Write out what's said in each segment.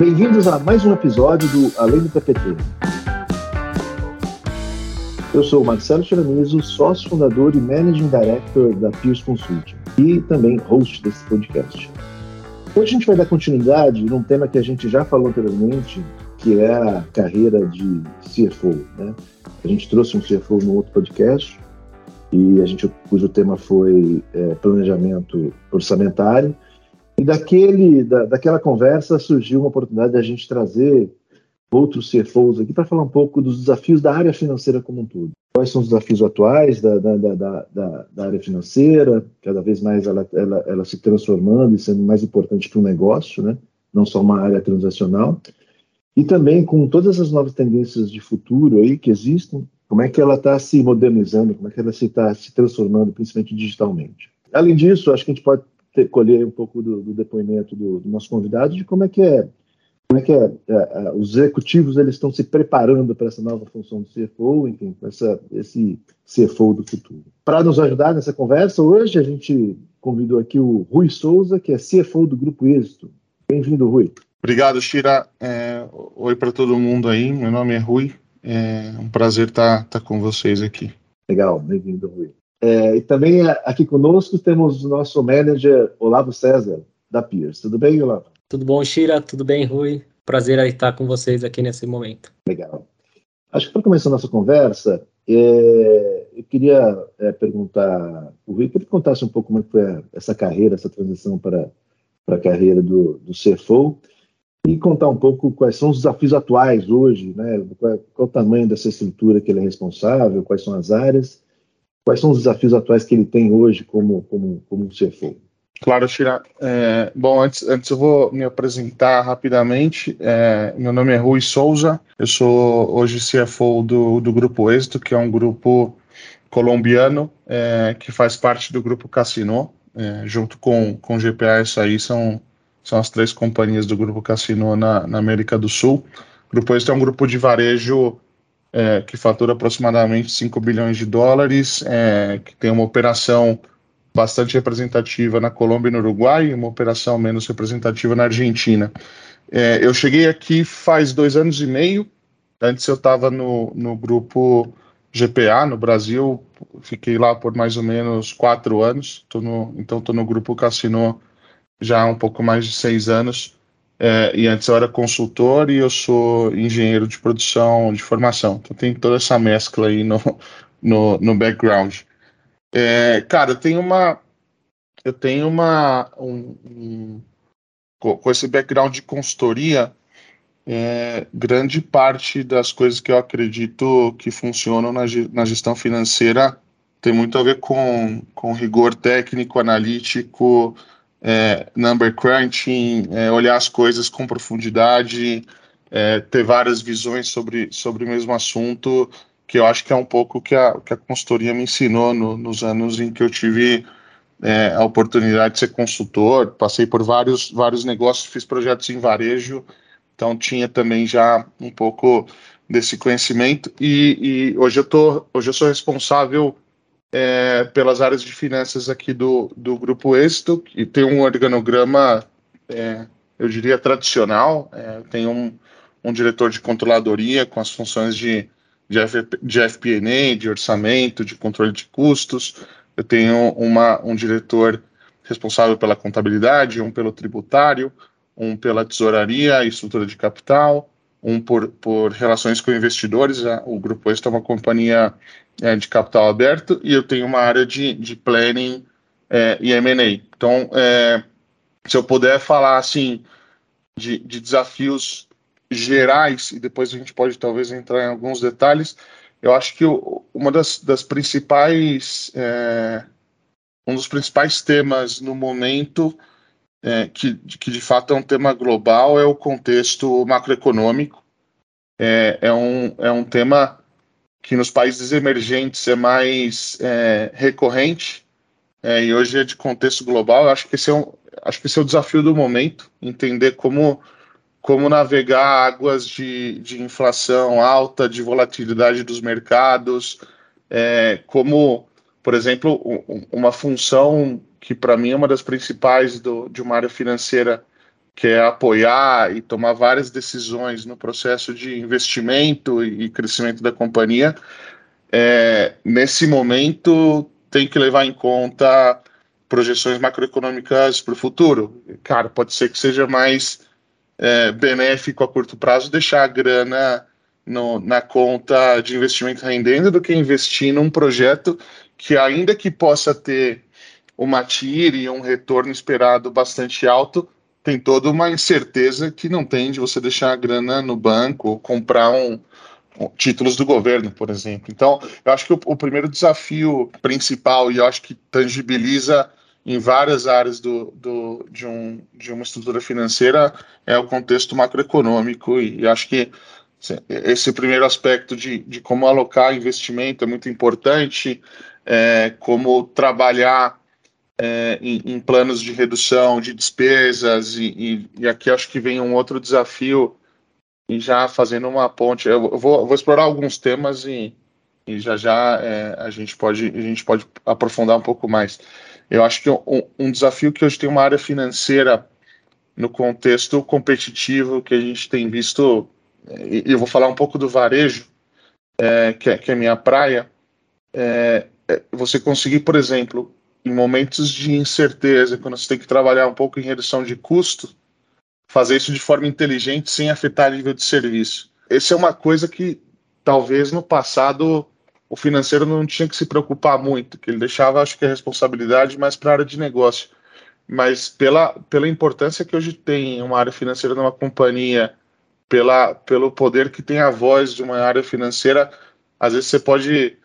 Bem-vindos a mais um episódio do Além do PPT. Eu sou Marcelo Chiramizo, sócio fundador e managing director da Pierce Consulting e também host desse podcast. Hoje a gente vai dar continuidade num tema que a gente já falou anteriormente, que é a carreira de CFO. Né? A gente trouxe um CFO no outro podcast e a gente cujo tema foi é, planejamento orçamentário. E daquele, da, daquela conversa surgiu uma oportunidade de a gente trazer outros CFOs aqui para falar um pouco dos desafios da área financeira como um todo. Quais são os desafios atuais da, da, da, da, área financeira, cada vez mais ela, ela, ela se transformando e sendo mais importante para o negócio, né? não só uma área transacional. E também com todas as novas tendências de futuro aí que existem, como é que ela está se modernizando, como é que ela está se, tá se transformando, principalmente digitalmente. Além disso, acho que a gente pode ter, colher um pouco do, do depoimento do, do, nosso convidado de como é que é, como é que é, é, é os executivos eles estão se preparando para essa nova função do CFO, enfim, essa, esse CFO do futuro. Para nos ajudar nessa conversa, hoje a gente convidou aqui o Rui Souza, que é CFO do Grupo Êxito. Bem-vindo, Rui. Obrigado, Shira. É, oi para todo mundo aí. Meu nome é Rui. É um prazer estar tá, tá com vocês aqui. Legal, bem-vindo, Rui. É, e também aqui conosco temos o nosso manager Olavo César, da Pierce. Tudo bem, Olavo? Tudo bom, Shira? Tudo bem, Rui? Prazer estar com vocês aqui nesse momento. Legal. Acho que para começar a nossa conversa, é, eu queria é, perguntar, o Rui, que ele contasse um pouco como é foi essa carreira, essa transição para, para a carreira do, do CFO e contar um pouco quais são os desafios atuais hoje, né? Qual, qual, o tamanho dessa estrutura que ele é responsável, quais são as áreas, quais são os desafios atuais que ele tem hoje como, como, como CFO. Claro, Tira. É, bom, antes, antes eu vou me apresentar rapidamente. É, meu nome é Rui Souza, eu sou hoje CFO do, do Grupo Êxito, que é um grupo colombiano é, que faz parte do Grupo Cassino, é, junto com, com GPA aí são são as três companhias do Grupo Cassino na, na América do Sul. O Grupo Este é um grupo de varejo é, que fatura aproximadamente 5 bilhões de dólares, é, que tem uma operação bastante representativa na Colômbia e no Uruguai, e uma operação menos representativa na Argentina. É, eu cheguei aqui faz dois anos e meio, antes eu estava no, no grupo GPA no Brasil, fiquei lá por mais ou menos quatro anos, tô no, então estou no grupo Cassino já há um pouco mais de seis anos. É, e antes eu era consultor e eu sou engenheiro de produção de formação. Então tem toda essa mescla aí no, no, no background. É, cara, eu tenho uma. Eu tenho uma. Um, um, com esse background de consultoria, é, grande parte das coisas que eu acredito que funcionam na, na gestão financeira tem muito a ver com, com rigor técnico, analítico, é, number crunching, é, olhar as coisas com profundidade, é, ter várias visões sobre, sobre o mesmo assunto, que eu acho que é um pouco que a, que a consultoria me ensinou no, nos anos em que eu tive é, a oportunidade de ser consultor, passei por vários, vários negócios, fiz projetos em varejo, então tinha também já um pouco desse conhecimento. E, e hoje eu tô hoje eu sou responsável é, pelas áreas de finanças aqui do, do Grupo Êxito, que tem um organograma, é, eu diria, tradicional. É, tem um, um diretor de controladoria com as funções de, de, F, de FP&A, de orçamento, de controle de custos. Eu tenho uma, um diretor responsável pela contabilidade, um pelo tributário, um pela tesouraria e estrutura de capital, um por, por relações com investidores. O Grupo Êxito é uma companhia é, de capital aberto e eu tenho uma área de, de planning é, e M&A. Então, é, se eu puder falar assim de, de, desafios gerais e depois a gente pode talvez entrar em alguns detalhes, eu acho que o, uma das, das principais é, um dos principais temas no momento é, que, que de fato é um tema global é o contexto macroeconômico. É, é, um, é um tema que nos países emergentes é mais é, recorrente é, e hoje é de contexto global. Eu acho que esse é um, acho que esse é o desafio do momento, entender como como navegar águas de, de inflação alta, de volatilidade dos mercados, é, como, por exemplo, uma função que para mim é uma das principais do, de uma área financeira quer apoiar e tomar várias decisões no processo de investimento e crescimento da companhia, é, nesse momento tem que levar em conta projeções macroeconômicas para o futuro. Cara, pode ser que seja mais é, benéfico a curto prazo deixar a grana no, na conta de investimento rendendo do que investir num projeto que, ainda que possa ter uma TIR e um retorno esperado bastante alto, tem toda uma incerteza que não tem de você deixar a grana no banco ou comprar um, um, títulos do governo, por exemplo. Então, eu acho que o, o, primeiro desafio principal, e eu acho que tangibiliza em várias áreas do, do, de, um, de uma estrutura financeira, é o contexto macroeconômico, e, acho que esse primeiro aspecto de, de como alocar investimento é muito importante, é, como trabalhar é, em, em, planos de redução de despesas, e, e, e, aqui acho que vem um outro desafio, e já fazendo uma ponte, eu vou, vou explorar alguns temas e, e já já é, a, gente pode, a gente pode aprofundar um pouco mais. Eu acho que um, um desafio que hoje tem uma área financeira no contexto competitivo que a gente tem visto, e eu vou falar um pouco do varejo, é, que, é, que é minha praia, é, é você conseguir, por exemplo, em momentos de incerteza, quando você tem que trabalhar um pouco em redução de custo, fazer isso de forma inteligente sem afetar nível de serviço. Essa é uma coisa que talvez no passado o financeiro não tinha que se preocupar muito, que ele deixava, acho que a responsabilidade mais para a área de negócio. Mas pela, pela importância que hoje tem uma área financeira numa companhia, pela, pelo poder que tem a voz de uma área financeira, às vezes você pode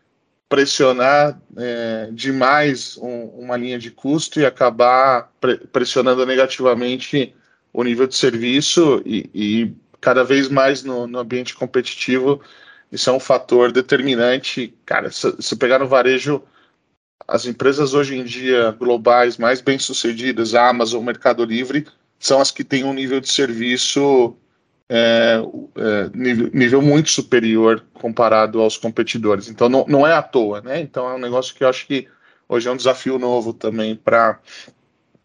pressionar é, demais um, uma linha de custo e acabar pre pressionando negativamente o nível de serviço e, e cada vez mais no, no, ambiente competitivo isso é um fator determinante. Cara, se, se pegar no varejo, as empresas hoje em dia globais mais bem sucedidas, a Amazon, Mercado Livre, são as que têm um nível de serviço é, é, nível, nível, muito superior comparado aos competidores. Então não, não é à toa, né? Então é um negócio que eu acho que hoje é um desafio novo também para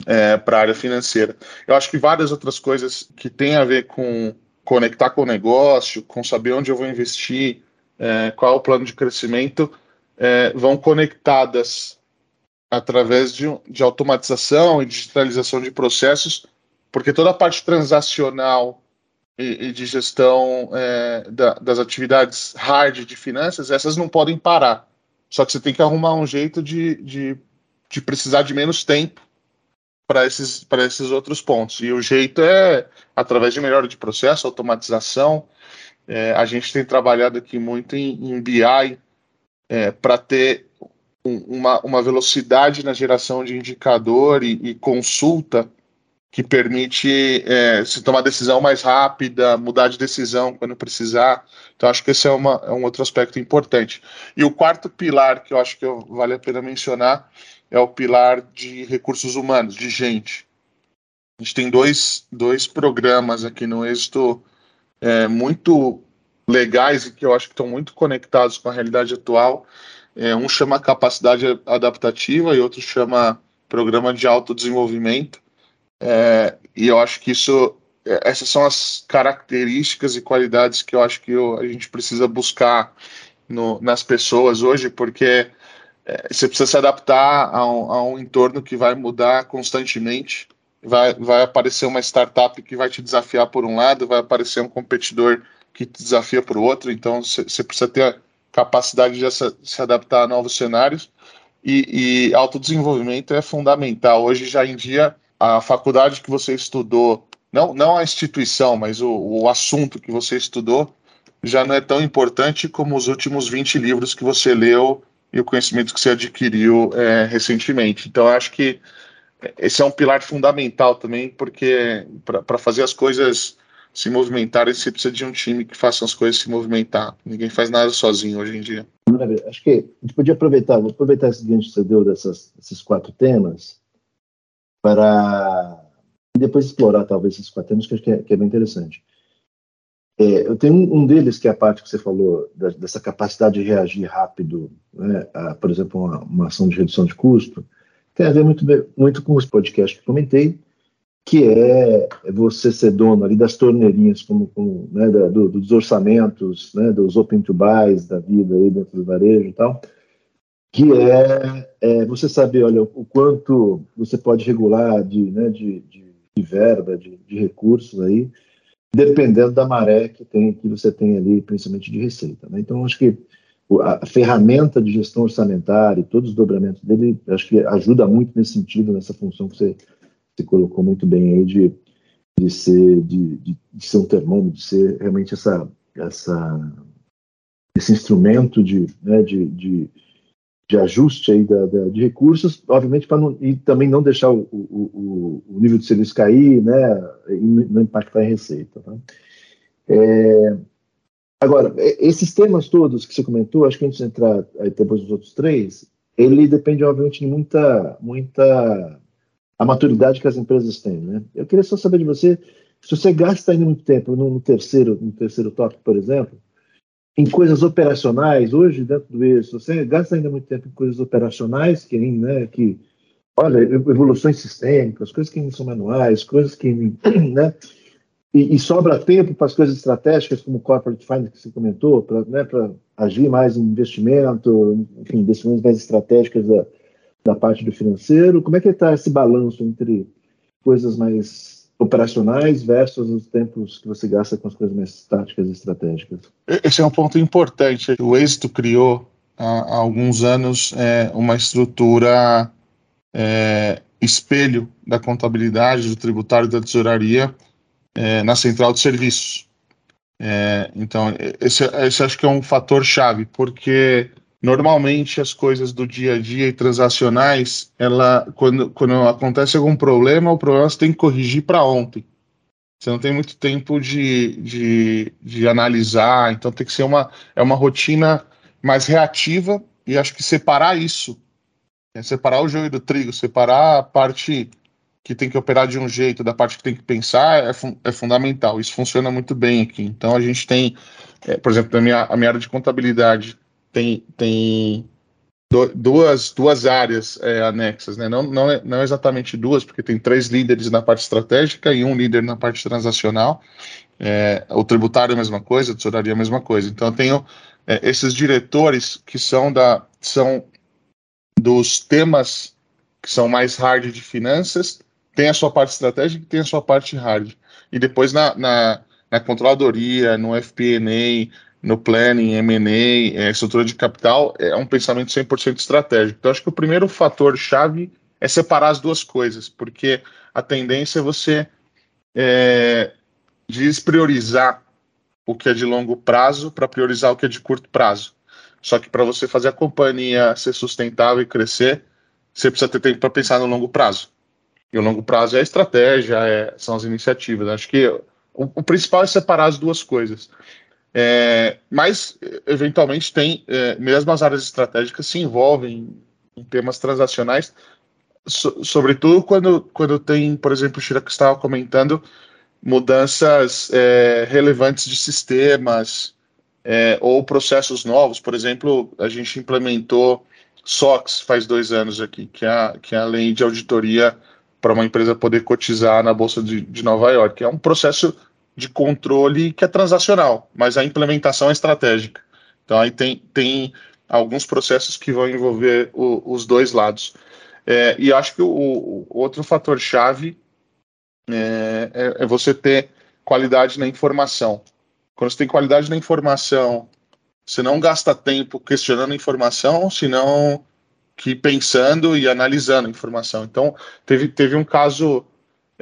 é, para a área financeira. Eu acho que várias outras coisas que têm a ver com conectar com o negócio, com saber onde eu vou investir, é, qual é o plano de crescimento, é, vão conectadas através de, de automatização e digitalização de processos, porque toda a parte transacional e, e de gestão é, da, das atividades hard de finanças, essas não podem parar. Só que você tem que arrumar um jeito de, de, de precisar de menos tempo para esses, esses outros pontos. E o jeito é através de melhora de processo, automatização. É, a gente tem trabalhado aqui muito em, em BI é, para ter um, uma, uma velocidade na geração de indicador e, e consulta que permite é, se tomar decisão mais rápida, mudar de decisão quando precisar. Então, acho que esse é, uma, é um outro aspecto importante. E o quarto pilar que eu acho que vale a pena mencionar é o pilar de recursos humanos, de gente. A gente tem dois, dois programas aqui no Êxito é, muito legais e que eu acho que estão muito conectados com a realidade atual. É, um chama capacidade adaptativa e outro chama programa de autodesenvolvimento. É, e eu acho que isso, é, essas são as características e qualidades que eu acho que eu, a gente precisa buscar no, nas pessoas hoje, porque é, você precisa se adaptar a um, a um, entorno que vai mudar constantemente. Vai, vai aparecer uma startup que vai te desafiar por um lado, vai aparecer um competidor que te desafia por outro. Então, você precisa ter a capacidade de se, se adaptar a novos cenários. E, e autodesenvolvimento é fundamental. Hoje, já em dia, a faculdade que você estudou, não, não a instituição, mas o, o assunto que você estudou, já não é tão importante como os últimos 20 livros que você leu e o conhecimento que você adquiriu é, recentemente. Então, acho que esse é um pilar fundamental também, porque para fazer as coisas se movimentarem, você precisa de um time que faça as coisas se movimentar. Ninguém faz nada sozinho hoje em dia. Acho que a gente podia aproveitar, vou aproveitar esse gancho que você deu dessas, desses quatro temas para depois explorar talvez esses quatro temas que acho que é, que é bem interessante. É, eu tenho um, um, deles que é a parte que você falou da, dessa capacidade de reagir rápido, né, a, por exemplo, uma, uma, ação de redução de custo, tem a ver muito, muito com os podcasts que comentei, que é você ser dono ali das torneirinhas, como, como né, da, do, dos orçamentos, né, dos open to buys da vida aí dentro do varejo e tal, que é, é você saber, olha, o quanto você pode regular de, né, de, de, de verba, de, de, recursos aí, dependendo da maré que, tem, que você tem ali, principalmente de receita. Né? Então, acho que a ferramenta de gestão orçamentária e todos os dobramentos dele, acho que ajuda muito nesse sentido, nessa função que você, você colocou muito bem aí de, de ser de, de, de, ser um termômetro, de ser realmente essa, essa esse instrumento de, né, de, de, de ajuste aí da, da, de recursos, obviamente para e também não deixar o, o, o, nível de serviço cair, né, e não impactar em receita. Tá? É, Agora, esses temas todos que você comentou, acho que antes de entrar aí depois dos outros três, ele depende, obviamente, de muita, muita a maturidade que as empresas têm, né? Eu queria só saber de você, se você gasta ainda muito tempo no, no terceiro, no terceiro tópico, por exemplo, em coisas operacionais, hoje, dentro do eixo, você gasta ainda muito tempo em coisas operacionais, que, né, que olha, evoluções sistêmicas, coisas que não são manuais, coisas que, né, e, e, sobra tempo para as coisas estratégicas, como o corporate finance que você comentou, para né, agir mais em investimento, enfim, decisões mais estratégicas da, da parte do financeiro. Como é que está esse balanço entre coisas mais operacionais versus os tempos que você gasta com as coisas mais táticas e estratégicas? Esse é um ponto importante. O êxito criou há, alguns anos é, uma estrutura é, espelho da contabilidade, do tributário e da tesouraria é, na central de serviços. É, então, esse, esse acho que é um fator chave, porque normalmente as coisas do dia a dia e transacionais, ela, quando, quando acontece algum problema, o problema você tem que corrigir para ontem. Você não tem muito tempo de, de, de analisar, então tem que ser uma, é uma rotina mais reativa e acho que separar isso, é separar o joio do trigo, separar a parte que tem que operar de um jeito, da parte que tem que pensar, é, é fundamental. Isso funciona muito bem aqui. Então a gente tem, é, por exemplo, a minha, a minha área de contabilidade tem, tem duas, duas áreas é, anexas, né? Não, não, é, não exatamente duas, porque tem três líderes na parte estratégica e um líder na parte transacional. É, o tributário é a mesma coisa, a tesouraria é a mesma coisa. Então eu tenho é, esses diretores que são da são dos temas que são mais hard de finanças tem a sua parte estratégica e tem a sua parte hard. E depois na, na, na controladoria, no FP&A, no planning, M&A, é, estrutura de capital, é um pensamento 100% estratégico. Então, acho que o primeiro fator chave é separar as duas coisas, porque a tendência é você é, despriorizar o que é de longo prazo para priorizar o que é de curto prazo. Só que para você fazer a companhia ser sustentável e crescer, você precisa ter tempo para pensar no longo prazo. E o longo prazo é a estratégia, é, são as iniciativas. Acho que o, o, principal é separar as duas coisas. É, mas, eventualmente, tem, é, mesmo as áreas estratégicas se envolvem em temas transacionais, so, sobretudo quando, quando tem, por exemplo, o Chirac estava comentando, mudanças é, relevantes de sistemas é, ou processos novos. Por exemplo, a gente implementou SOX faz dois anos aqui, que é a, que é a lei de auditoria para uma empresa poder cotizar na Bolsa de, de Nova York. É um processo de controle que é transacional, mas a implementação é estratégica. Então aí tem, tem alguns processos que vão envolver o, os dois lados. É, e acho que o, o outro fator chave é, é, é, você ter qualidade na informação. Quando você tem qualidade na informação, você não gasta tempo questionando a informação, senão que pensando e analisando a informação. Então, teve, teve um caso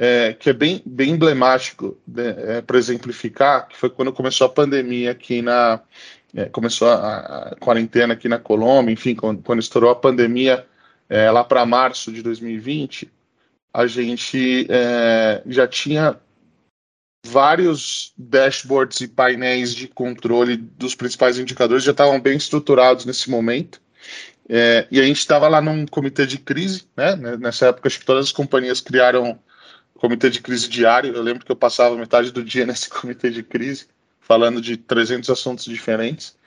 é, que é bem, bem emblemático né, é, para exemplificar, que foi quando começou a pandemia aqui na. É, começou a, a, quarentena aqui na Colômbia, enfim, quando, quando estourou a pandemia é, lá para março de 2020, a gente é, já tinha vários dashboards e painéis de controle dos principais indicadores já estavam bem estruturados nesse momento. É, e a gente estava lá num comitê de crise, né? Nessa época, acho que todas as companhias criaram comitê de crise diário. Eu lembro que eu passava metade do dia nesse comitê de crise, falando de 300 assuntos diferentes.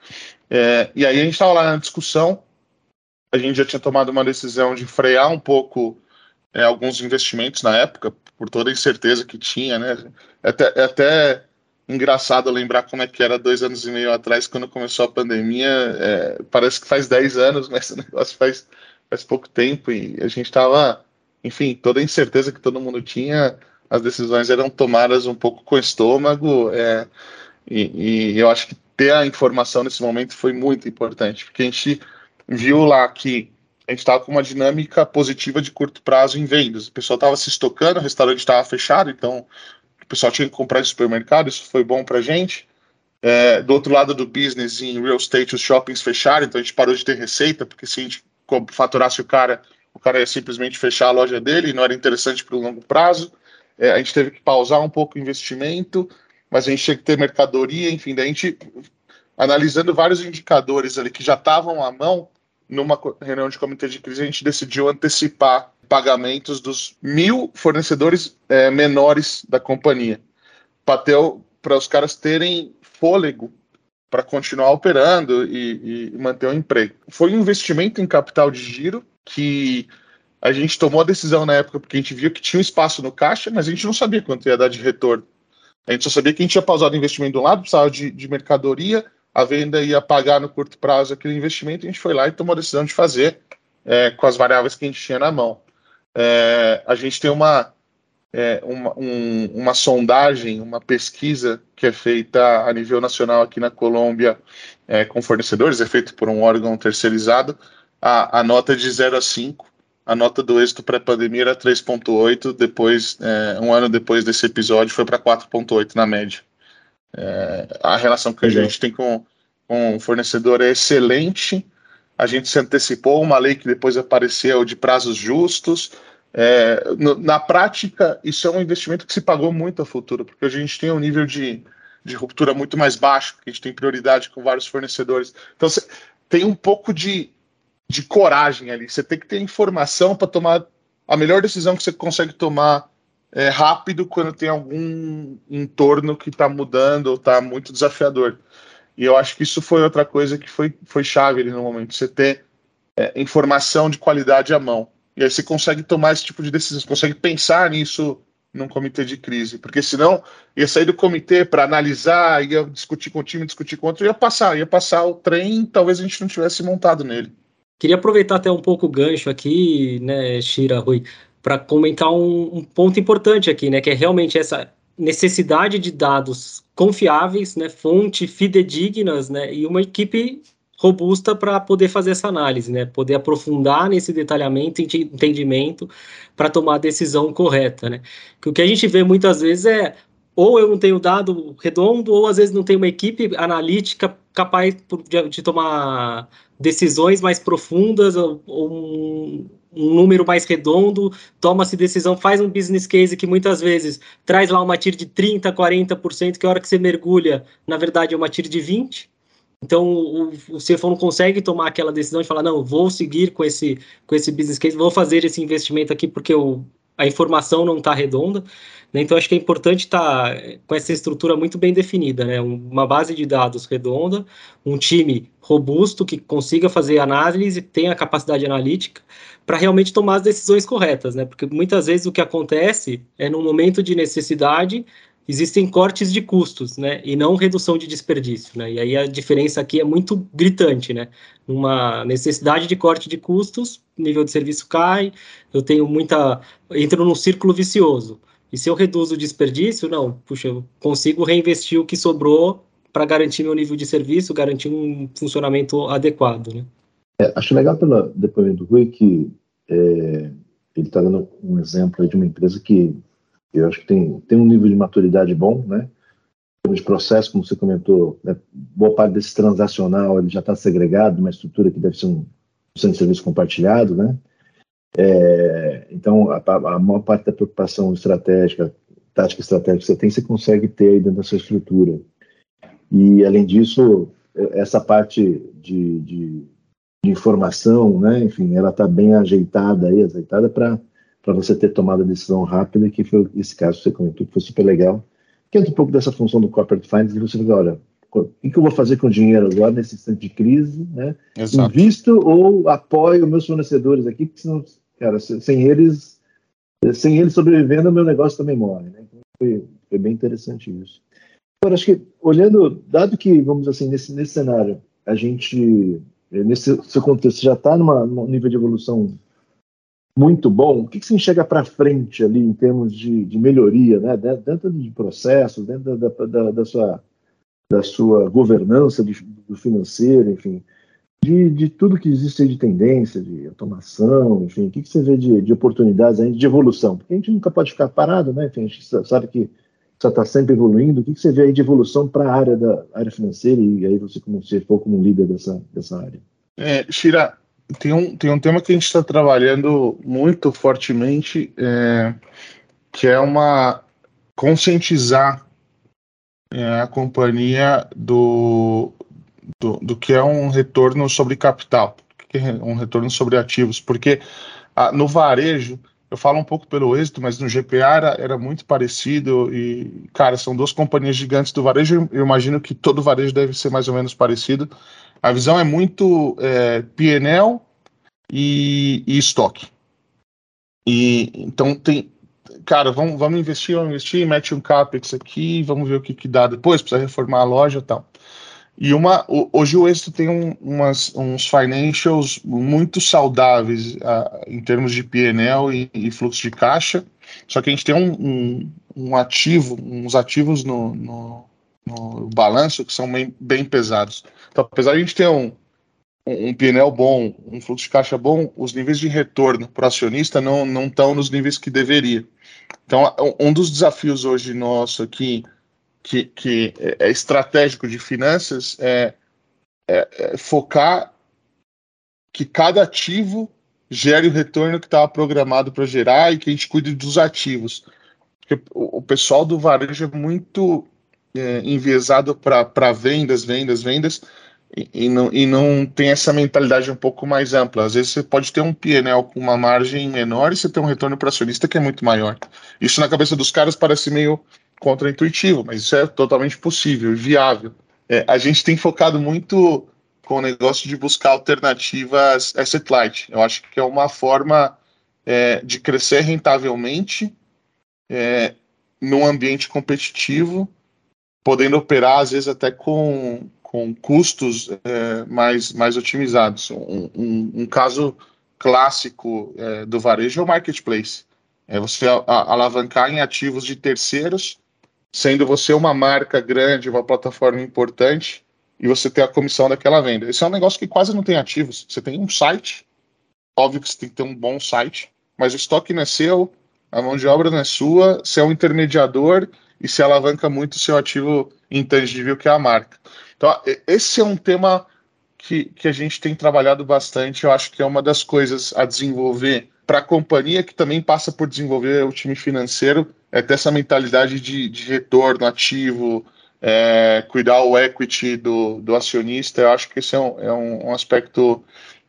É, e aí a gente estava lá na discussão. A gente já tinha tomado uma decisão de frear um pouco é, alguns investimentos na época, por toda a incerteza que tinha, né? É até, é até engraçado lembrar como é que era dois anos e meio atrás, quando começou a pandemia. É, parece que faz dez anos, mas o negócio faz, faz pouco tempo e a gente estava, enfim, toda a incerteza que todo mundo tinha, as decisões eram tomadas um pouco com estômago. É, e, e eu acho que ter a informação nesse momento foi muito importante, porque a gente viu lá que a gente estava com uma dinâmica positiva de curto prazo em vendas. O pessoal estava se estocando, o restaurante estava fechado, então o pessoal tinha que comprar de supermercado, isso foi bom para a gente. É, do outro lado do business, em real estate, os shoppings fecharam, então a gente parou de ter receita, porque se a gente faturasse o cara, o cara ia simplesmente fechar a loja dele não era interessante para o longo prazo. É, a gente teve que pausar um pouco o investimento, mas a gente tinha que ter mercadoria, enfim, daí a gente, analisando vários indicadores ali que já estavam à mão, numa reunião de comitê de crise, a gente decidiu antecipar pagamentos dos mil fornecedores é, menores da companhia, para os caras terem fôlego para continuar operando e, e, manter o emprego. Foi um investimento em capital de giro que a gente tomou a decisão na época porque a gente viu que tinha um espaço no caixa, mas a gente não sabia quanto ia dar de retorno. A gente só sabia que a gente tinha pausado o investimento de um lado, precisava de, de mercadoria, a venda ia pagar no curto prazo aquele investimento, a gente foi lá e tomou a decisão de fazer é, com as variáveis que a gente tinha na mão. É, a gente tem uma, é, uma, um, uma sondagem, uma pesquisa que é feita a nível nacional aqui na Colômbia é, com fornecedores, é feito por um órgão terceirizado. A, a nota é de 0 a 5, a nota do êxito pré-pandemia era 3,8, depois, é, um ano depois desse episódio, foi para 4,8 na média. É, a relação que a gente tem com, com o fornecedor é excelente. A gente se antecipou uma lei que depois apareceu de prazos justos. É, no, na prática, isso é um investimento que se pagou muito a futuro, porque a gente tem um nível de, de ruptura muito mais baixo, porque a gente tem prioridade com vários fornecedores. Então, cê, tem um pouco de, de coragem ali. Você tem que ter informação para tomar a melhor decisão que você consegue tomar é, rápido quando tem algum entorno que está mudando ou está muito desafiador. E eu acho que isso foi outra coisa que foi, foi chave ali no momento, você ter é, informação de qualidade à mão. E aí você consegue tomar esse tipo de decisão, você consegue pensar nisso num comitê de crise, porque senão ia sair do comitê para analisar, ia discutir com o time, discutir com outro, ia passar, ia passar o trem, talvez a gente não tivesse montado nele. Queria aproveitar até um pouco o gancho aqui, né, Shira, Rui, para comentar um, um, ponto importante aqui, né, que é realmente essa necessidade de dados confiáveis, né, fonte fidedignas, né, e uma equipe robusta para poder fazer essa análise, né, poder aprofundar nesse detalhamento entendimento para tomar a decisão correta, né. Que o que a gente vê muitas vezes é ou eu não tenho dado redondo, ou às vezes não tenho uma equipe analítica capaz de, tomar decisões mais profundas, ou, ou um, número mais redondo, toma-se decisão, faz um business case que muitas vezes traz lá uma TIR de 30%, 40%, que a hora que você mergulha, na verdade é uma TIR de 20%. Então o, o CFO não consegue tomar aquela decisão de falar, não, vou seguir com esse, com esse business case, vou fazer esse investimento aqui porque a informação não está redonda. Né? Então, acho que é importante estar tá com essa estrutura muito bem definida, né? uma base de dados redonda, um time robusto que consiga fazer análise, tenha capacidade analítica para realmente tomar as decisões corretas, né? Porque muitas vezes o que acontece é no momento de necessidade existem cortes de custos, né? E não redução de desperdício, né? E aí a diferença aqui é muito gritante, né? Uma necessidade de corte de custos, nível de serviço cai, eu tenho muita entro num círculo vicioso. E se eu reduzo o desperdício, não, puxa, eu consigo reinvestir o que sobrou para garantir meu nível de serviço, garantir um funcionamento adequado, né? É, acho legal pelo depoimento do Rui que é, ele está dando um exemplo de uma empresa que eu acho que tem, tem um nível de maturidade bom, né? de processo, como você comentou, né, boa parte desse transacional ele já está segregado, uma estrutura que deve ser um centro de serviço compartilhado, né? É, então, a, a, maior parte da preocupação estratégica, tática estratégica que você tem, você consegue ter aí dentro da sua estrutura. E, além disso, essa parte de, de, de informação, né, enfim, ela está bem ajeitada aí, azeitada para você ter tomado a decisão rápida, que foi esse caso que você comentou, que foi super legal. Que entra um pouco dessa função do corporate finance, de você falar, olha, o que eu vou fazer com o dinheiro agora nesse instante de crise, né? Exato. Invisto ou apoio meus fornecedores aqui, porque senão cara, sem eles Sem ele sobrevivendo, o meu negócio também morre. Né? Então, foi, foi bem interessante isso. Agora, acho que, olhando, dado que, vamos assim, nesse, nesse cenário, a gente, nesse seu contexto, já está num nível de evolução muito bom, o que, que você enxerga para frente ali em termos de, de, melhoria, né? dentro de processos, dentro da, da, da sua, da sua governança de, do financeiro, enfim, de, de tudo que existe de tendência, de automação, enfim, o que, que você vê de, de oportunidades aí, de evolução? Porque a gente nunca pode ficar parado, né? Enfim, a gente sabe que só está sempre evoluindo. O que, que você vê aí de evolução para a área da área financeira e aí você como se for como líder dessa, dessa área? É, Shira, tem um, tem um tema que a gente está trabalhando muito fortemente, é, que é uma conscientizar é, a companhia do, do, do, que é um retorno sobre capital, é um retorno sobre ativos, porque a, no varejo eu falo um pouco pelo êxito, mas no GPA era, era, muito parecido e, cara, são duas companhias gigantes do varejo, eu imagino que todo varejo deve ser mais ou menos parecido. A visão é muito é, PNL e, e estoque. E então tem, cara, vamos, vamos investir, vamos investir, mete um capex aqui, vamos ver o que, que dá depois, precisa reformar a loja e tal. E uma, hoje o êxito tem um, umas, uns financials muito saudáveis uh, em termos de PNL e, e, fluxo de caixa, só que a gente tem um, um, um ativo, uns ativos no, no, no, balanço que são bem, bem pesados. Então, apesar de a gente ter um, um PNL bom, um fluxo de caixa bom, os níveis de retorno para o acionista não estão nos níveis que deveria. Então, um dos desafios hoje nosso aqui que, que é estratégico de finanças é, é, é focar que cada ativo gere o retorno que estava programado para gerar e que a gente cuide dos ativos. Porque o, o pessoal do varejo é muito é, enviesado para vendas, vendas, vendas, e, não, e não tem essa mentalidade um pouco mais ampla. Às vezes você pode ter um PNL com uma margem menor e você tem um retorno para acionista que é muito maior. Isso na cabeça dos caras parece meio contraintuitivo, mas isso é totalmente possível, viável. É, a gente tem focado muito com o negócio de buscar alternativas asset light. Eu acho que é uma forma é, de crescer rentavelmente é, num ambiente competitivo, podendo operar às vezes até com, com custos é, mais, mais otimizados. Um, um, um caso clássico é, do varejo é o marketplace. É você alavancar em ativos de terceiros sendo você uma marca grande, uma plataforma importante, e você ter a comissão daquela venda. Esse é um negócio que quase não tem ativos. Você tem um site, óbvio que você tem que ter um bom site, mas o estoque não é seu, a mão de obra não é sua, você é um intermediador e se alavanca muito o seu ativo intangível, que é a marca. Então, esse é um tema que, que a gente tem trabalhado bastante, eu acho que é uma das coisas a desenvolver para a companhia, que também passa por desenvolver o time financeiro, é ter essa mentalidade de, de retorno ativo, é, cuidar o equity do, do acionista. Eu acho que esse é um, é um, aspecto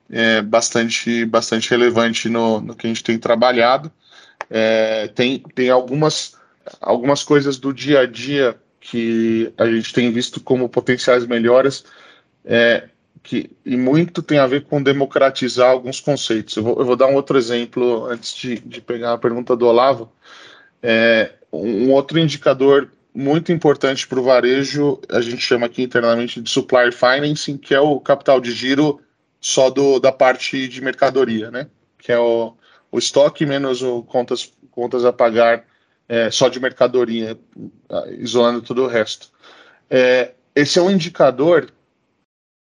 é, bastante, bastante relevante no, no que a gente tem trabalhado. É, tem, tem algumas, algumas coisas do dia a dia que a gente tem visto como potenciais melhoras. É, que, e muito tem a ver com democratizar alguns conceitos. Eu vou, eu vou dar um outro exemplo antes de, de pegar a pergunta do Olavo. É, um outro indicador muito importante para o varejo, a gente chama aqui internamente de supplier financing, que é o capital de giro só do, da parte de mercadoria, né? Que é o, o estoque menos o contas, contas a pagar é, só de mercadoria, isolando todo o resto. É, esse é um indicador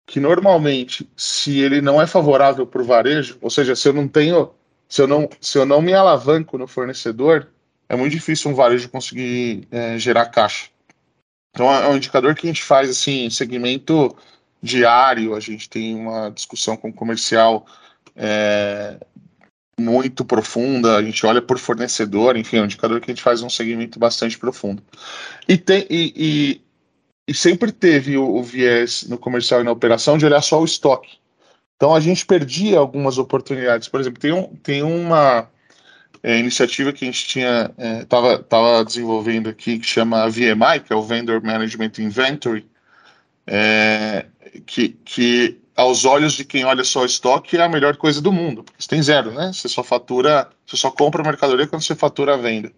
que normalmente, se ele não é favorável para o varejo, ou seja, se eu não tenho, se eu não, se eu não me alavanco no fornecedor, é muito difícil um varejo conseguir é, gerar caixa. Então é um indicador que a gente faz assim, segmento diário, a gente tem uma discussão com o comercial é, muito profunda, a gente olha por fornecedor, enfim, é um indicador que a gente faz um segmento bastante profundo. E, tem, e, e, e sempre teve o, o, viés no comercial e na operação de olhar só o estoque. Então a gente perdia algumas oportunidades. Por exemplo, tem, um, tem uma é, iniciativa que a gente tinha estava é, tava desenvolvendo aqui que chama VMI, que é o Vendor Management Inventory, é, que, que aos olhos de quem olha só o estoque é a melhor coisa do mundo, porque você tem zero, né? Você só fatura, Você só compra mercadoria quando você fatura a venda.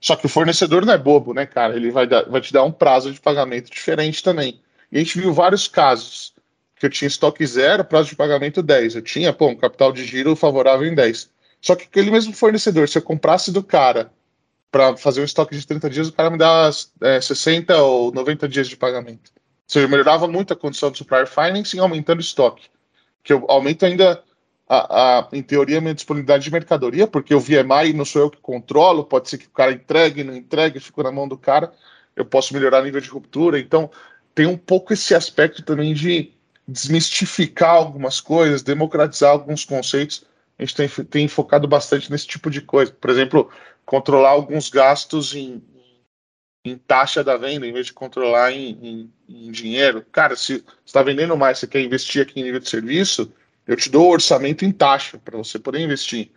Só que o fornecedor não é bobo, né, cara? Ele vai, dar, vai te dar um prazo de pagamento diferente também. E a gente viu vários casos que eu tinha estoque zero, prazo de pagamento 10. Eu tinha, pô, um capital de giro favorável em 10. Só que aquele mesmo fornecedor, se eu comprasse do cara para fazer um estoque de 30 dias, o cara me dá é, 60 ou 90 dias de pagamento. Seja, melhorava muito a condição do supplier financing aumentando o estoque. Que eu aumento ainda, a, a, em teoria, a minha disponibilidade de mercadoria, porque o VMI não sou eu que controlo, pode ser que o cara entregue, não entregue, ficou na mão do cara, eu posso melhorar o nível de ruptura. Então, tem um pouco esse aspecto também de desmistificar algumas coisas, democratizar alguns conceitos. A gente tem, tem focado bastante nesse tipo de coisa. Por exemplo, controlar alguns gastos em, em taxa da venda, em vez de controlar em, em, em dinheiro. Cara, se está vendendo mais, você quer investir aqui em nível de serviço, eu te dou o orçamento em taxa para você poder investir.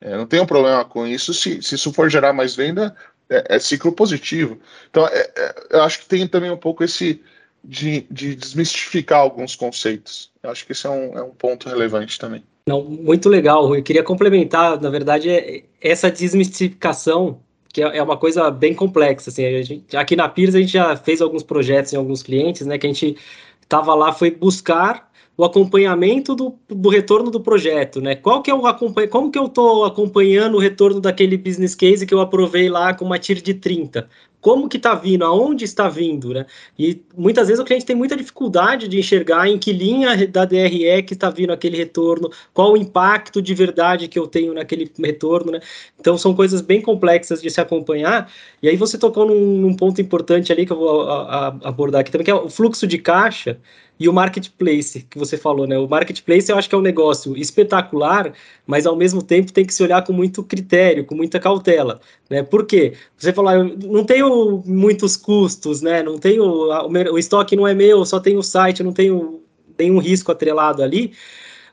É, não tem um problema com isso. Se, se isso for gerar mais venda, é, é ciclo positivo. Então, é, é eu acho que tem também um pouco esse, de, de desmistificar alguns conceitos. Eu acho que esse é um, é um ponto relevante também. Não, muito legal, Rui. Eu queria complementar, na verdade, é, essa desmistificação, que é, é uma coisa bem complexa. Assim, gente, aqui na Pires a gente já fez alguns projetos em alguns clientes, né? Que a gente estava lá, foi buscar o acompanhamento do, do retorno do projeto, né? Qual que é o acompanha, como que eu estou acompanhando o retorno daquele business case que eu aprovei lá com uma TIR de 30? Como que está vindo? Aonde está vindo, né? E muitas vezes o cliente tem muita dificuldade de enxergar em que linha da DRE que está vindo aquele retorno, qual o impacto de verdade que eu tenho naquele retorno, né? Então são coisas bem complexas de se acompanhar. E aí você tocou num, num ponto importante ali que eu vou a, a, abordar aqui também, que é o fluxo de caixa e o marketplace que você falou, né? O marketplace eu acho que é um negócio espetacular, mas ao mesmo tempo tem que se olhar com muito critério, com muita cautela, né? Por quê? Você falou, ah, não tenho muitos custos, né? Não tenho o estoque não é meu, só tenho o site, não tenho nenhum risco atrelado ali.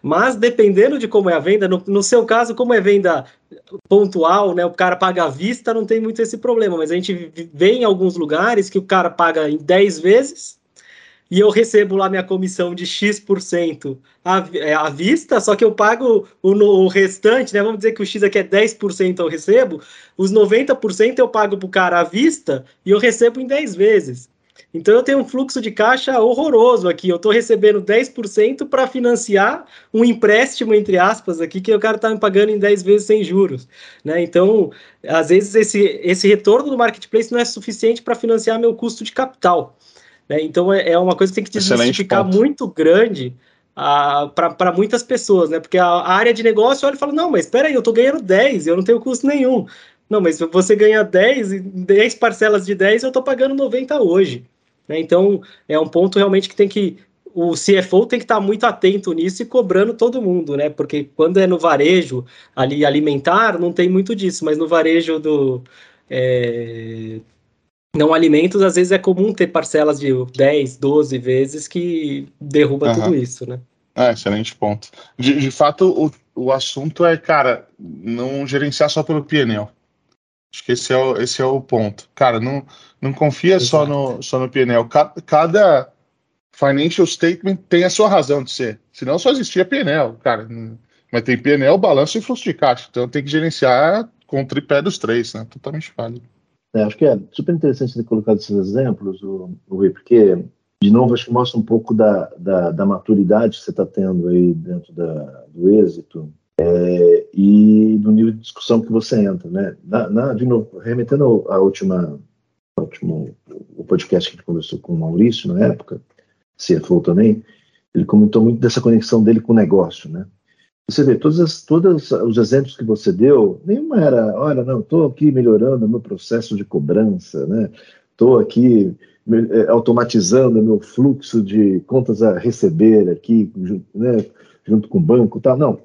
Mas dependendo de como é a venda, no, no seu caso, como é venda pontual, né? O cara paga à vista, não tem muito esse problema. Mas a gente vê em alguns lugares que o cara paga em 10 vezes e eu recebo lá minha comissão de X% à, é, à vista, só que eu pago o, o, restante, né? Vamos dizer que o X aqui é 10% eu recebo, os 90% eu pago para o cara à vista e eu recebo em 10 vezes. Então eu tenho um fluxo de caixa horroroso aqui. Eu estou recebendo 10% para financiar um empréstimo, entre aspas, aqui, que o cara está me pagando em 10 vezes sem juros. Né? Então, às vezes, esse, esse retorno do marketplace não é suficiente para financiar meu custo de capital. Né? Então é, é, uma coisa que tem que desmistificar muito grande ah, para muitas pessoas, né? Porque a, a, área de negócio olha e fala: não, mas espera aí, eu estou ganhando 10, eu não tenho custo nenhum. Não, mas você ganha 10, 10 parcelas de 10, eu estou pagando 90 hoje. Né? Então é um ponto realmente que tem que. O CFO tem que estar muito atento nisso e cobrando todo mundo, né? Porque quando é no varejo ali alimentar, não tem muito disso, mas no varejo do, é, não alimentos, às vezes é comum ter parcelas de 10, 12 vezes que derruba uhum. tudo isso, né? É, excelente ponto. De, de fato, o, o assunto é, cara, não gerenciar só pelo PNL. Acho que esse é o, esse é o ponto. Cara, não, não confia só no, só no PNL. Cada, cada financial statement tem a sua razão de ser. Senão só existia PNL, cara. Mas tem PNL, balanço e fluxo de caixa. Então tem que gerenciar com o tripé dos três, né? Totalmente válido. É, acho que é super interessante ter colocado esses exemplos, o, Rui, porque, de novo, acho que mostra um pouco da, da, da maturidade que você está tendo aí dentro da, do êxito é, e do nível de discussão que você entra, né? Na, na, de novo, remetendo à última, último, o podcast que a gente conversou com o Maurício na época, CFO também, ele comentou muito dessa conexão dele com o negócio, né? Você vê, todos, as, todos os exemplos que você deu, nenhuma era, olha, não, estou aqui melhorando o meu processo de cobrança, né? Estou aqui é, automatizando meu fluxo de contas a receber aqui, né, junto com o banco tal. Não,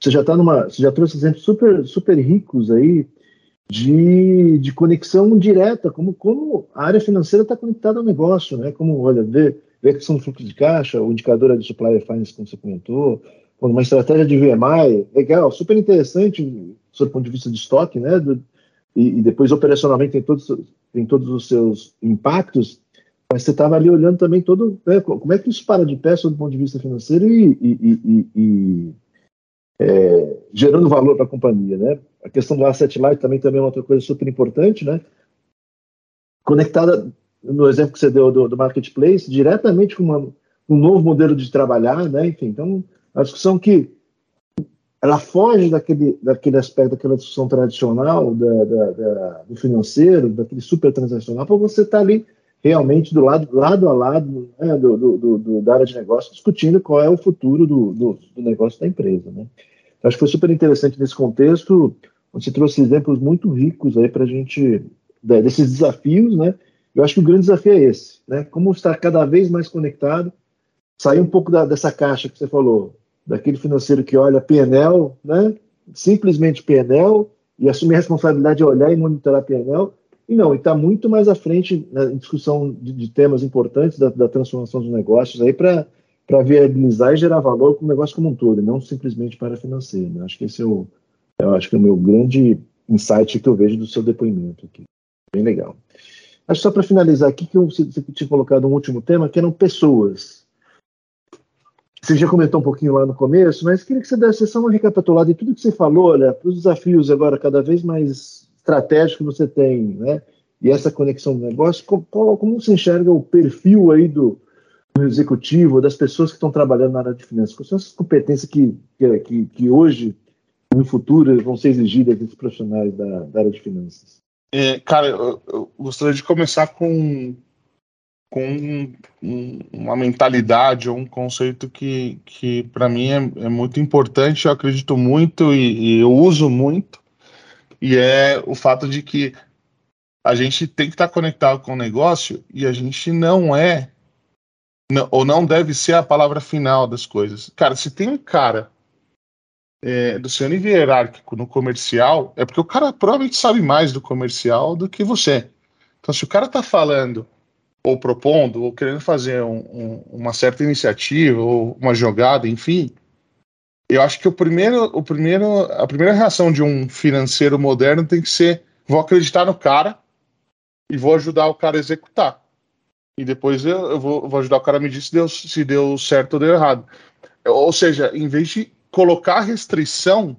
você já está numa, você já trouxe exemplos super, super ricos aí de, de conexão direta, como, como a área financeira está conectada ao negócio, né? Como, olha, vê a questão do fluxo de caixa, o indicador de supplier finance, como você comentou, uma estratégia de VMI, legal, super interessante, do ponto de vista de estoque, né? Do, e, e, depois operacionalmente tem todos, tem todos os seus impactos, mas você estava ali olhando também todo, né, como é que isso para de pé do ponto de vista financeiro e, e, e é, gerando valor para a companhia, né? A questão do asset light também, também é outra coisa super importante, né? Conectada no exemplo que você deu do, do marketplace, diretamente com uma, um novo modelo de trabalhar, né? Enfim, então, a discussão que ela foge daquele, daquele aspecto, daquela discussão tradicional da, da, da do financeiro, daquele super transacional, para você estar tá ali realmente do lado, lado a lado né, do, do, do, da área de negócio, discutindo qual é o futuro do, negócio da empresa. Né? Então, acho que foi super interessante nesse contexto, você trouxe exemplos muito ricos aí para a gente, desses desafios, né? Eu acho que o grande desafio é esse, né? Como estar cada vez mais conectado, sair um pouco da, dessa caixa que você falou, daquele financeiro que olha PNL, né? Simplesmente PNL, e assumir a responsabilidade de olhar e monitorar PNL, e não, e está muito mais à frente na discussão de, de temas importantes da, da, transformação dos negócios aí para viabilizar e gerar valor para o negócio como um todo, e não simplesmente para financeiro. Né? Acho que esse é o, eu acho que é o meu grande insight que eu vejo do seu depoimento aqui. Bem legal. Acho só para finalizar aqui que eu, você tinha colocado um último tema, que eram pessoas. Você já comentou um pouquinho lá no começo, mas queria que você desse só uma recapitulada de tudo que você falou, olha, para os desafios agora cada vez mais estratégicos que você tem, né? E essa conexão do negócio, como, como você enxerga o perfil aí do, do executivo, das pessoas que estão trabalhando na área de finanças? Quais são essas competências que, que, que hoje, no futuro, vão ser exigidas desses profissionais da, da área de finanças? É, cara, eu, eu, gostaria de começar com, com um, uma mentalidade ou um conceito que, que para mim é, é, muito importante, eu acredito muito e, e, eu uso muito, e é o fato de que a gente tem que estar conectado com o negócio e a gente não é, não, ou não deve ser a palavra final das coisas. Cara, se tem um cara é, do seu nível hierárquico no comercial, é porque o cara provavelmente sabe mais do comercial do que você. Então, se o cara está falando, ou propondo, ou querendo fazer um, um, uma certa iniciativa, ou uma jogada, enfim, eu acho que o primeiro, o primeiro, a primeira reação de um financeiro moderno tem que ser: vou acreditar no cara e vou ajudar o cara a executar. E depois eu, eu vou, vou, ajudar o cara a medir se deu, se deu certo ou deu errado. Ou seja, em vez de colocar restrição,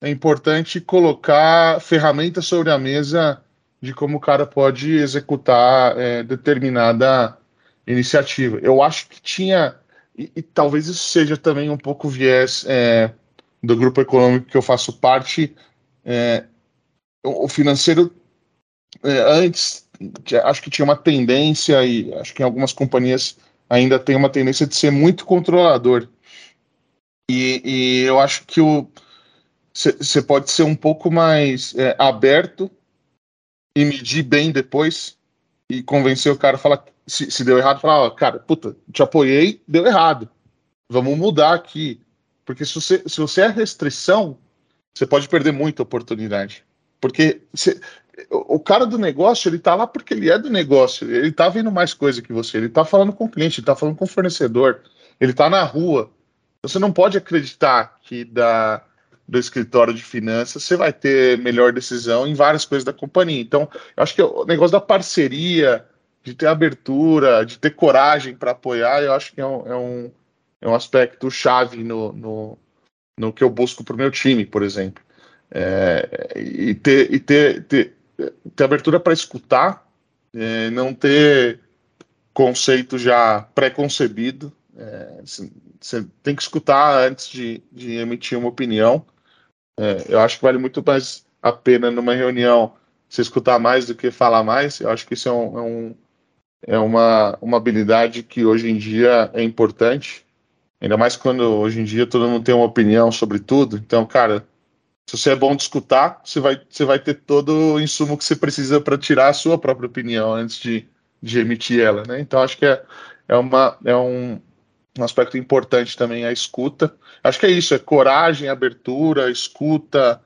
é importante colocar ferramentas sobre a mesa de como o cara pode executar é, determinada iniciativa. Eu acho que tinha, e, e, talvez isso seja também um pouco viés é, do grupo econômico que eu faço parte, é, o financeiro é, antes acho que tinha uma tendência e acho que em algumas companhias ainda tem uma tendência de ser muito controlador e, e eu acho que você pode ser um pouco mais é, aberto e medir bem depois e convencer o cara a falar se, se deu errado, falar, ó, cara, puta, te apoiei, deu errado. Vamos mudar aqui. Porque se você, se você é restrição, você pode perder muita oportunidade. Porque o cara do negócio, ele tá lá porque ele é do negócio, ele tá vendo mais coisa que você, ele tá falando com o cliente, ele tá falando com o fornecedor, ele tá na rua, você não pode acreditar que da, do escritório de finanças você vai ter melhor decisão em várias coisas da companhia. Então, eu acho que o negócio da parceria, de ter abertura, de ter coragem para apoiar, eu acho que é um, é um, é um aspecto chave no, no, no que eu busco para o meu time, por exemplo. É, e ter, e ter, ter, ter abertura para escutar, é, não ter conceito já pré-concebido. É, você tem que escutar antes de, de emitir uma opinião. É, eu acho que vale muito mais a pena numa reunião você escutar mais do que falar mais. Eu acho que isso é, um, é, um, é uma, uma habilidade que hoje em dia é importante. Ainda mais quando hoje em dia todo mundo tem uma opinião sobre tudo. Então, cara, se você é bom de escutar, você vai, você vai ter todo o insumo que você precisa para tirar a sua própria opinião antes de, de emitir ela. Né? Então, acho que é, é, uma, é um, um aspecto importante também a escuta. Acho que é isso, é coragem, abertura, escuta,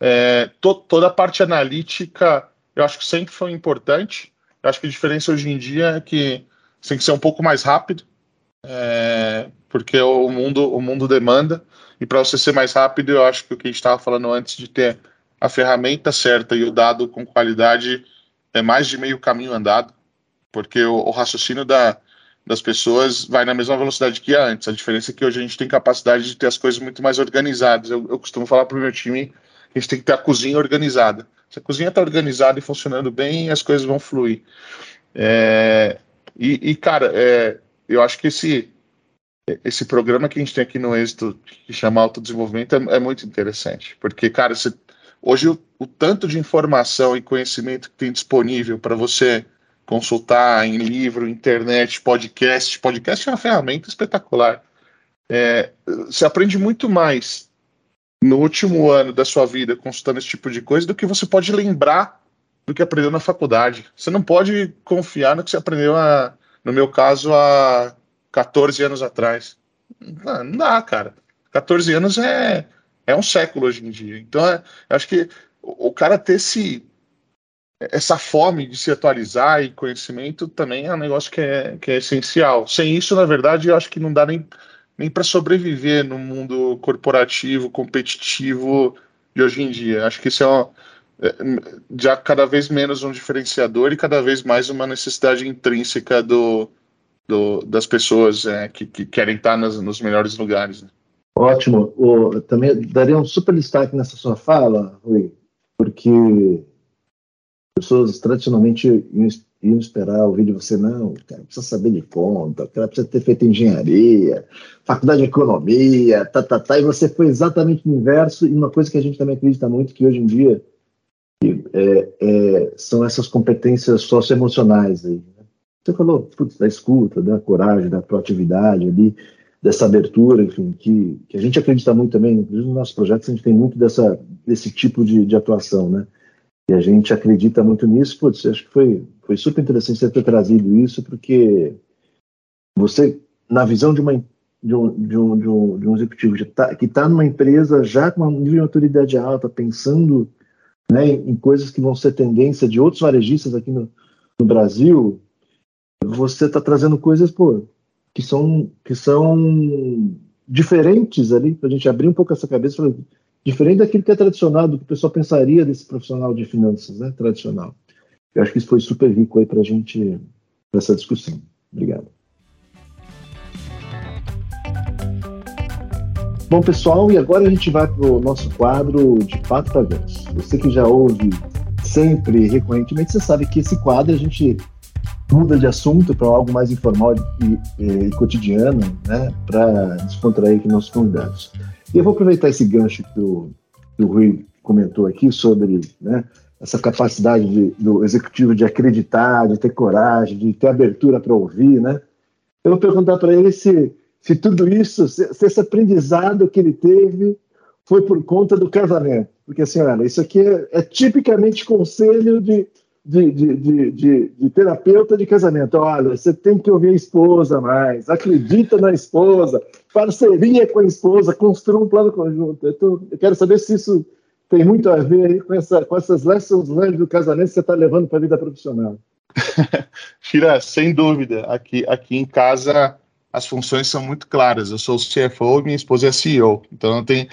é, to, toda a parte analítica, eu acho que sempre foi importante. Eu acho que a diferença hoje em dia é que tem que ser um pouco mais rápido, é, porque o mundo, o mundo demanda. E para você ser mais rápido, eu acho que o que a gente estava falando antes de ter a ferramenta certa e o dado com qualidade é mais de meio caminho andado, porque o, o raciocínio da, das pessoas vai na mesma velocidade que antes. A diferença é que hoje a gente tem capacidade de ter as coisas muito mais organizadas. Eu, eu costumo falar para o meu time a gente tem que ter a cozinha organizada. Se a cozinha está organizada e funcionando bem, as coisas vão fluir. É, e, e, cara, é, eu acho que esse, esse programa que a gente tem aqui no Êxito, que chama Autodesenvolvimento, é, é muito interessante. Porque, cara, você, hoje o, o tanto de informação e conhecimento que tem disponível para você consultar em livro, internet, podcast. Podcast é uma ferramenta espetacular. É, você aprende muito mais no último ano da sua vida consultando esse tipo de coisa do que você pode lembrar do que aprendeu na faculdade. Você não pode confiar no que você aprendeu, a, no meu caso, há 14 anos atrás. Não, não dá, cara. 14 anos é, é um século hoje em dia. Então, é, acho que o, cara ter esse essa fome de se atualizar e conhecimento também é um negócio que é, que é essencial. Sem isso, na verdade, eu acho que não dá nem, nem para sobreviver no mundo corporativo, competitivo de hoje em dia. Acho que isso é, é já cada vez menos um diferenciador e cada vez mais uma necessidade intrínseca do, do das pessoas é, que, que, querem estar nas, nos melhores lugares. Né? Ótimo. O, também daria um super destaque nessa sua fala, Rui, porque pessoas tradicionalmente iam, esperar ouvir de você, não, o cara precisa saber de conta, o cara precisa ter feito engenharia, faculdade de economia, tá, tá, tá, e você foi exatamente o inverso, e uma coisa que a gente também acredita muito, que hoje em dia é, é, são essas competências socioemocionais aí. Né? Você falou putz, da escuta, da coragem, da proatividade ali, dessa abertura, enfim, que, que a gente acredita muito também, inclusive nos nossos projetos a gente tem muito dessa, desse tipo de, de atuação, né? E a gente acredita muito nisso. Putz, acho que foi, foi super interessante você ter trazido isso, porque você, na visão de, uma, de, um, de, um, de, um, de um executivo tá, que está numa empresa já com um nível de autoridade alta, pensando né, em coisas que vão ser tendência de outros varejistas aqui no, no Brasil, você está trazendo coisas pô, que, são, que são diferentes ali, para a gente abrir um pouco essa cabeça e Diferente daquilo que é tradicional, do que o pessoal pensaria desse profissional de finanças, né, tradicional. Eu acho que isso foi super rico aí para a gente, nessa discussão. Obrigado. Bom, pessoal, e agora a gente vai para o nosso quadro de Pato para. Você que já ouve sempre, recorrentemente, você sabe que esse quadro a gente muda de assunto para algo mais informal e, e, e cotidiano, né, para descontrair aqui nossos convidados. E eu vou aproveitar esse gancho que o, que o Rui comentou aqui sobre né, essa capacidade de, do executivo de acreditar, de ter coragem, de ter abertura para ouvir, né? Eu vou perguntar para ele se, se tudo isso, se, se, esse aprendizado que ele teve foi por conta do casamento. Porque, assim, olha, isso aqui é, é tipicamente conselho de, de, de, de, de, terapeuta de casamento. Olha, você tem que ouvir a esposa mais, acredita na esposa, parceria com a esposa, construa um plano conjunto. Eu, tô, eu quero saber se isso tem muito a ver com, essa, com essas lessons learned do casamento que você está levando para a vida profissional. Tira, sem dúvida. Aqui, aqui em casa as funções são muito claras. Eu sou o CFO e minha esposa é CEO. Então tem,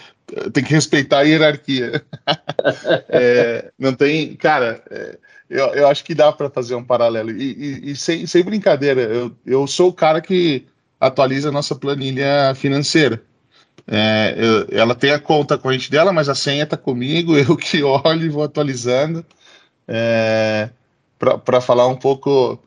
tem que respeitar a hierarquia. é, não tem. Cara, é, eu, eu acho que dá para fazer um paralelo. E, e, e, sem, sem brincadeira, eu, eu sou o cara que atualiza a nossa planilha financeira. É, eu, ela tem a conta corrente dela, mas a senha está comigo, eu que olho e vou atualizando. É, para falar um pouco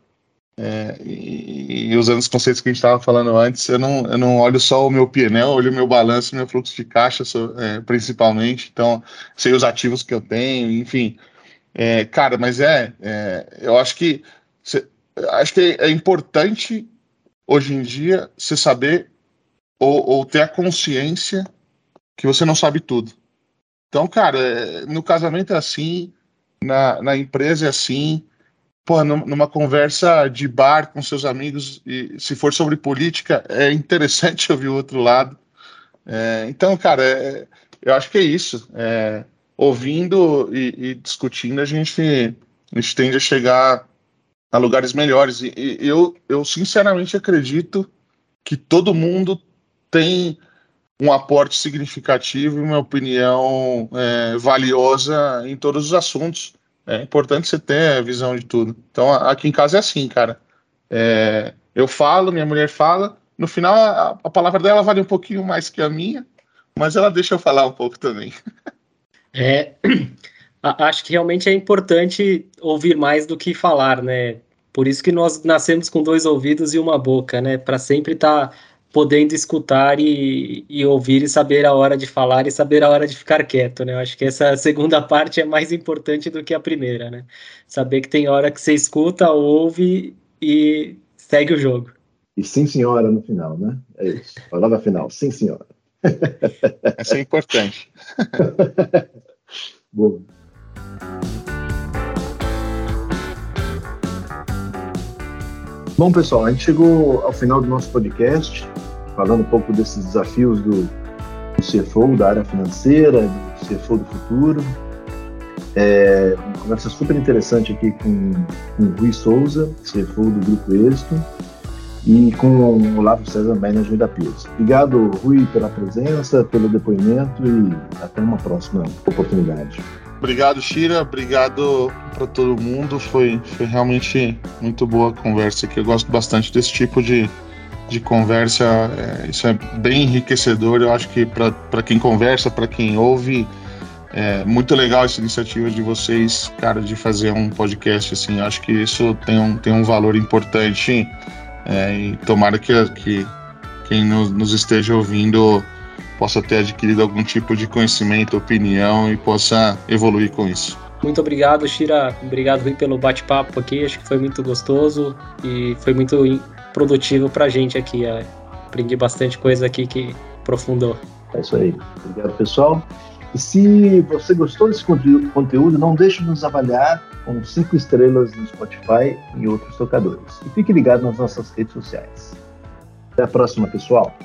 é, e, e, usando os conceitos que a gente estava falando antes, eu não, eu não olho só o meu PNL, olho o meu balanço, meu fluxo de caixa, é, principalmente. Então, sei os ativos que eu tenho, enfim. É, cara, mas é, é, eu acho que cê, acho que é importante hoje em dia você saber ou, ou, ter a consciência que você não sabe tudo. Então, cara, é, no casamento é assim, na, na empresa é assim, pô, numa conversa de bar com seus amigos, e se for sobre política, é interessante ouvir o outro lado. É, então, cara, é, eu acho que é isso. É, ouvindo e, e, discutindo, a gente, a gente tende a chegar a lugares melhores. E, e, eu, eu sinceramente acredito que todo mundo tem um aporte significativo e uma opinião é, valiosa em todos os assuntos. É importante você ter a visão de tudo. Então, aqui em casa é assim, cara. É, eu falo, minha mulher fala, no final a, a palavra dela vale um pouquinho mais que a minha, mas ela deixa eu falar um pouco também. É, acho que realmente é importante ouvir mais do que falar, né? Por isso que nós nascemos com dois ouvidos e uma boca, né? Para sempre estar tá podendo escutar e, e, ouvir e saber a hora de falar e saber a hora de ficar quieto, né? Eu acho que essa segunda parte é mais importante do que a primeira, né? Saber que tem hora que você escuta, ouve e segue o jogo. E sim, senhora, no final, né? É isso. Palavra final, sim, senhora. Essa é importante. Bom. Bom, pessoal, a gente chegou ao final do nosso podcast, falando um pouco desses desafios do, do CFO, da área financeira, do CFO do futuro. É, uma conversa super interessante aqui com, com o Rui Souza, CFO do Grupo Êxito e com o Olavo César Management da Piers. Obrigado, Rui, pela presença, pelo depoimento e até uma próxima oportunidade. Obrigado, Shira. Obrigado para todo mundo. Foi, foi realmente muito boa a conversa aqui. Eu gosto bastante desse tipo de, de conversa. É, isso é bem enriquecedor. Eu acho que para quem conversa, para quem ouve, é muito legal essa iniciativa de vocês, cara, de fazer um podcast assim. Eu acho que isso tem um, tem um valor importante é, e tomara que, que quem nos, nos, esteja ouvindo possa ter adquirido algum tipo de conhecimento, opinião e possa evoluir com isso. Muito obrigado, Shira. Obrigado, Rui, pelo bate-papo aqui. Acho que foi muito gostoso e foi muito produtivo para a gente aqui. É, aprendi bastante coisa aqui que aprofundou. É isso aí. Obrigado, pessoal. E se você gostou desse conteúdo, não deixe de nos avaliar com cinco estrelas no Spotify e outros tocadores. E fique ligado nas nossas redes sociais. Até a próxima, pessoal!